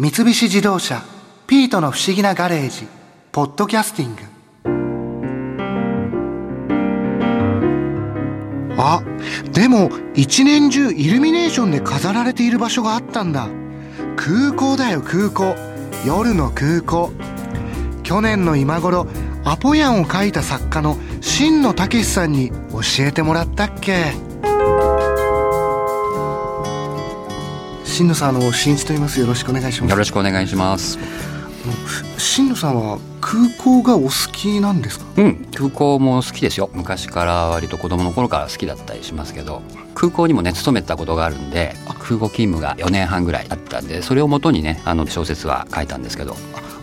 三菱自動車「ピートの不思議なガレージ」「ポッドキャスティング」あでも一年中イルミネーションで飾られている場所があったんだ。空港だよ空港。夜の空港。去年の今頃アポヤンを描いた作家の新野武さんに教えてもらったっけ。新野さんあの新一と言います。よろしくお願いします。よろしくお願いします。新野さんは空港がお好きなんですか？うん空港も好きですよ。昔から割と子供の頃から好きだったりしますけど空港にもね勤めたことがあるんで空港勤務が4年半ぐらいあったんでそれをもとにねあの小説は書いたんですけど。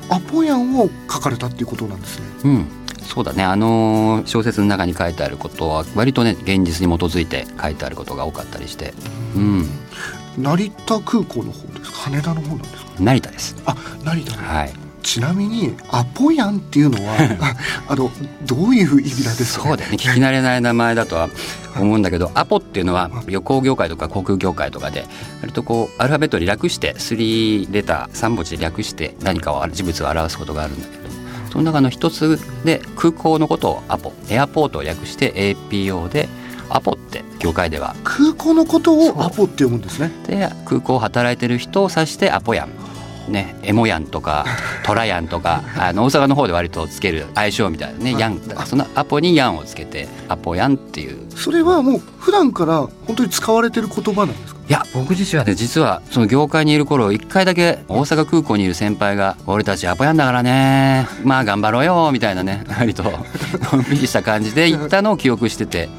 アポヤンを書かれたっていうことなんですね。うんそうだね。あの小説の中に書いてあることは割とね現実に基づいて書いてあることが多かったりして。うん成田空港の方ですか？羽田の方なんですか？成田です。あ成田ねはい。ちなみにアポヤンっていうのは あのどういう意味なんですか、そうだよね。聞き慣れない名前だとは思うんだけどアポっていうのは旅行業界とか航空業界とかで割とこうアルファベットに略して3レター3文字で略して何かを事物を表すことがあるんだけどその中の一つで空港のことをアポエアポートを略して APO でアポって業界では。空港のことをアポって読むんですね。で空港を働いてる人を指してアポヤン。ね、エモヤンとか トラヤンとかあの大阪の方で割とつける相性みたいなねヤン。だからそのアポにヤンをつけてアポヤンっていう。それはもう普段から本当に使われてる言葉なんですか？いや僕自身はね実はその業界にいる頃一回だけ大阪空港にいる先輩が「俺たちアポヤンだからねまあ頑張ろうよ」みたいなね割とのんびりした感じで言ったのを記憶してて。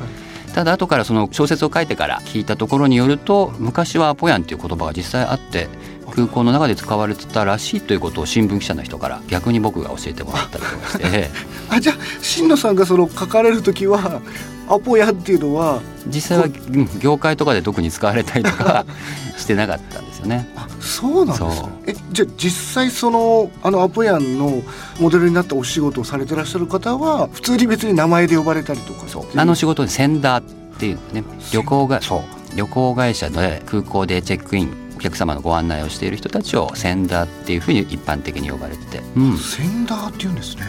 ただ後からその小説を書いてから聞いたところによると昔はアポヤンっていう言葉が実際あって空港の中で使われてたらしいということを新聞記者の人から逆に僕が教えてもらったりとかして。あじゃあ新野さんがその書かれる時は アポヤンっていうのは実際はうん業界とかで特に使われたりとか してなかったんですよね。あそうなんですそう。ねえじゃあ実際そのあのアポヤンのモデルになったお仕事をされてらっしゃる方は普通に別に名前で呼ばれたりとかそう。あの仕事でセンダーっていうね旅行がそう。旅行会社で空港でチェックインお客様のご案内をしている人たちをセンダーっていうふうに一般的に呼ばれてて、うん、センダーって言うんですね。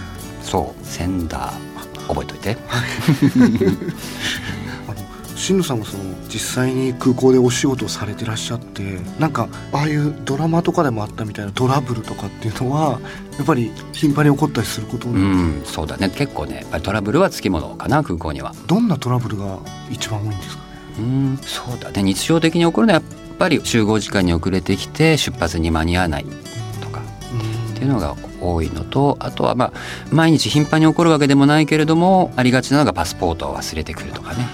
そう。センダー覚えといて。あの新野さんがその実際に空港でお仕事をされてらっしゃってなんかああいうドラマとかでもあったみたいなトラブルとかっていうのはやっぱり頻繁に起こったりすること、うんそうだね。結構ねトラブルはつきものかな空港には。どんなトラブルが一番多いんですかね？うんそうだね。日常的に起こるのはやっぱり集合時間に遅れてきて出発に間に合わないとかっていうのが多いのとあとはまあ毎日頻繁に起こるわけでもないけれどもありがちなのがパスポートを忘れてくるとかね、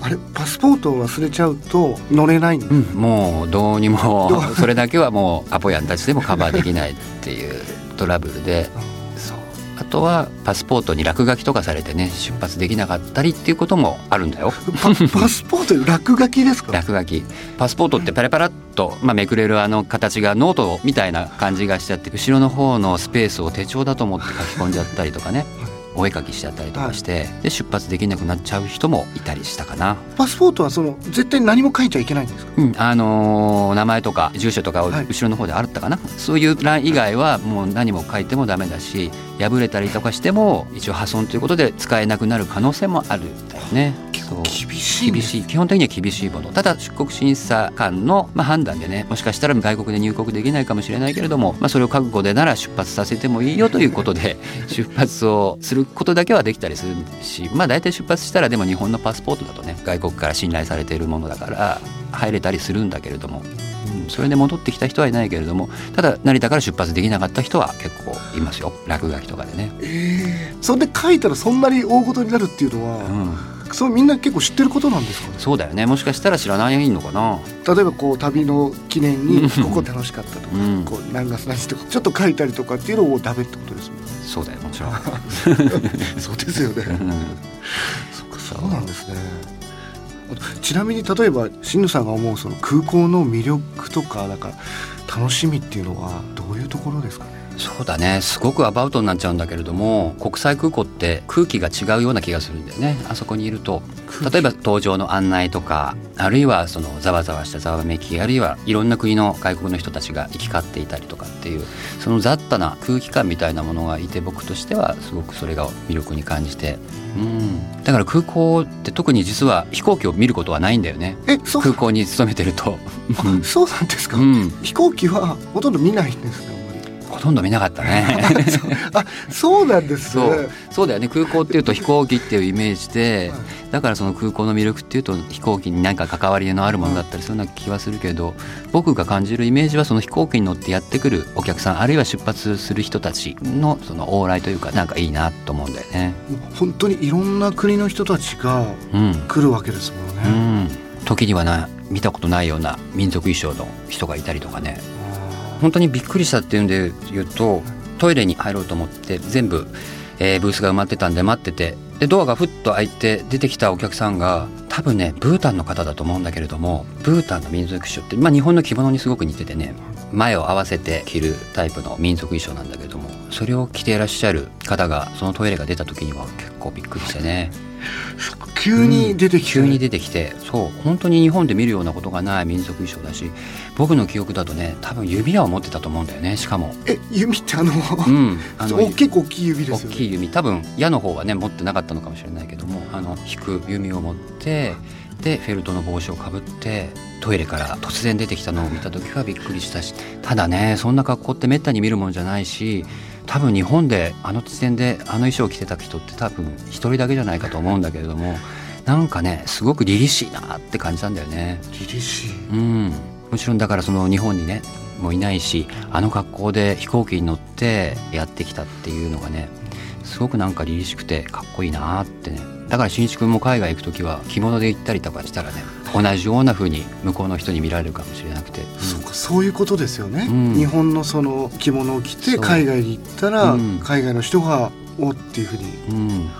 あれパスポートを忘れちゃうと乗れないんうん、もうどうにもそれだけはもうアポヤンたちでもカバーできないっていうトラブルで あとはパスポートに落書きとかされてね出発できなかったりっていうこともあるんだよ。パパスポートに落書きですか？落書き。パスポートってパラパラっと、まあ、めくれるあの形がノートみたいな感じがしちゃって後ろの方のスペースを手帳だと思って書き込んじゃったりとかねお絵描きしちゃったりとかして、で出発できなくなっちゃう人もいたりしたかな。パスポートはその絶対何も書いちゃいけないんですか？うん、あのー名前とか住所とか後ろの方であったかな、そういう欄以外はもう何も書いてもダメだし破れたりとかしても一応破損ということで使えなくなる可能性もあるんだよね。そう。厳しいね厳しい。基本的には厳しいもの。ただ出国審査官の、まあ、判断でねもしかしたら外国で入国できないかもしれないけれども、まあ、それを覚悟でなら出発させてもいいよということで出発をすることだけはできたりするしまあ大体出発したらでも日本のパスポートだとね外国から信頼されているものだから入れたりするんだけれども。うんそれで戻ってきた人はいないけれどもただ成田から出発できなかった人は結構いますよ。落書きとかでね。ええそれで書いたらそんなに大事になるっていうのは、うんそうみんな結構知ってることなんですかね？そうだよね。もしかしたら知らないのかな？例えばこう旅の記念うん。にここ楽しかったとか、うん。こう何月何日とかちょっと書いたりとかっていうのをダメってことですもんね。そうだよもちろん。そうですよね。うん。そっかそうなんですね。ちなみに例えば新野さんが思うその空港の魅力とかなんか楽しみっていうのはどういうところですかね？そうだね。すごくアバウトになっちゃうんだけれども国際空港って空気が違うような気がするんだよね。あそこにいると。例えば搭乗の案内とかあるいはそのざわざわしたざわめきあるいはいろんな国の外国の人たちが行き交っていたりとかっていうその雑多な空気感みたいなものがいて僕としてはすごくそれが魅力に感じて。うん。だから空港って特に実は飛行機を見ることはないんだよね。えそう？空港に勤めてると、あ そうなんですか、うん、飛行機はほとんど見ないんですか？とんど見なかったね。あそうなんですそねう。そうだよね。空港っていうと飛行機っていうイメージではい。だからその空港の魅力っていうと飛行機に何か関わりのあるものだったりするような気はするけど僕が感じるイメージはその飛行機に乗ってやってくるお客さんあるいは出発する人たちのその往来というかなんかいいなと思うんだよね。本当にいろんな国の人たちがうん。来るわけですもんうね、ん、時にはな見たことないような民族衣装の人がいたりとかね。あ本当にびっくりしたっていうんで言うとトイレに入ろうと思って全部、えーブースが埋まってたんで待っててでドアがふっと開いて出てきたお客さんが多分ねブータンの方だと思うんだけれどもブータンの民族衣装って、まあ、日本の着物にすごく似ててね前を合わせて着るタイプの民族衣装なんだけどもそれを着ていらっしゃる方がそのトイレが出た時には結構びっくりしてね。急に出てきて、急に出てきて。そう。本当に日本で見るようなことがない民族衣装だし僕の記憶だとね多分指輪を持ってたと思うんだよねしかも。え弓ってあの、うん、あのお結構大きい指ですよね。大きい弓多分矢の方はね持ってなかったのかもしれないけどもあの引く弓を持ってでフェルトの帽子をかぶってトイレから突然出てきたのを見た時はびっくりしたし。ただねそんな格好ってめったに見るもんじゃないし多分日本であの時点であの衣装を着てた人って多分一人だけじゃないかと思うんだけれどもなんかねすごく凛々しいなって感じたんだよね。凛々しい。うん、もちろんだからその日本にねもういないしあの格好で飛行機に乗ってやってきたっていうのがねすごくなんか凛々しくてかっこいいなってね。だから新一君も海外行く時は着物で行ったりとかしたらね同じような風に向こうの人に見られるかもしれなくて、そうかそういうことですよね、うん。日本のその着物を着て海外に行ったら、うん。海外の人がおっていうふうに。うん。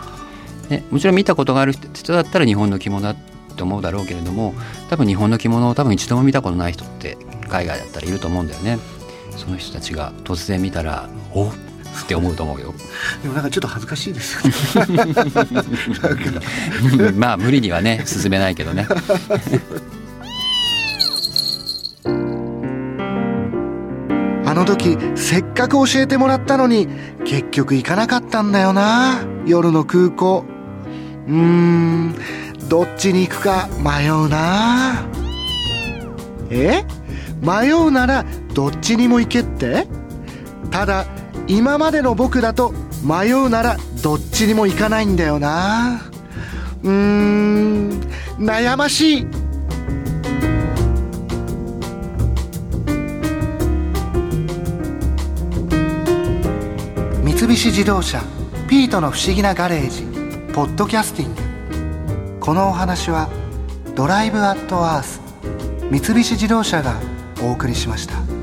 ね、もちろん見たことがある人だったら日本の着物だって思うだろうけれども多分日本の着物を多分一度も見たことない人って海外だったらいると思うんだよね。その人たちが突然見たらおっって思うと思うよ。でもなんかちょっと恥ずかしいですよね。まあ無理にはね進めないけどね。あの時せっかく教えてもらったのに結局行かなかったんだよな夜の空港。うーんどっちに行くか迷うな。え？迷うならどっちにも行けって？ただ今までの僕だと迷うならどっちにも行かないんだよな。うーん悩ましい。三菱自動車「ピートの不思議なガレージ」ポッドキャスティング。このお話は「ドライブ・アット・アース」三菱自動車がお送りしました。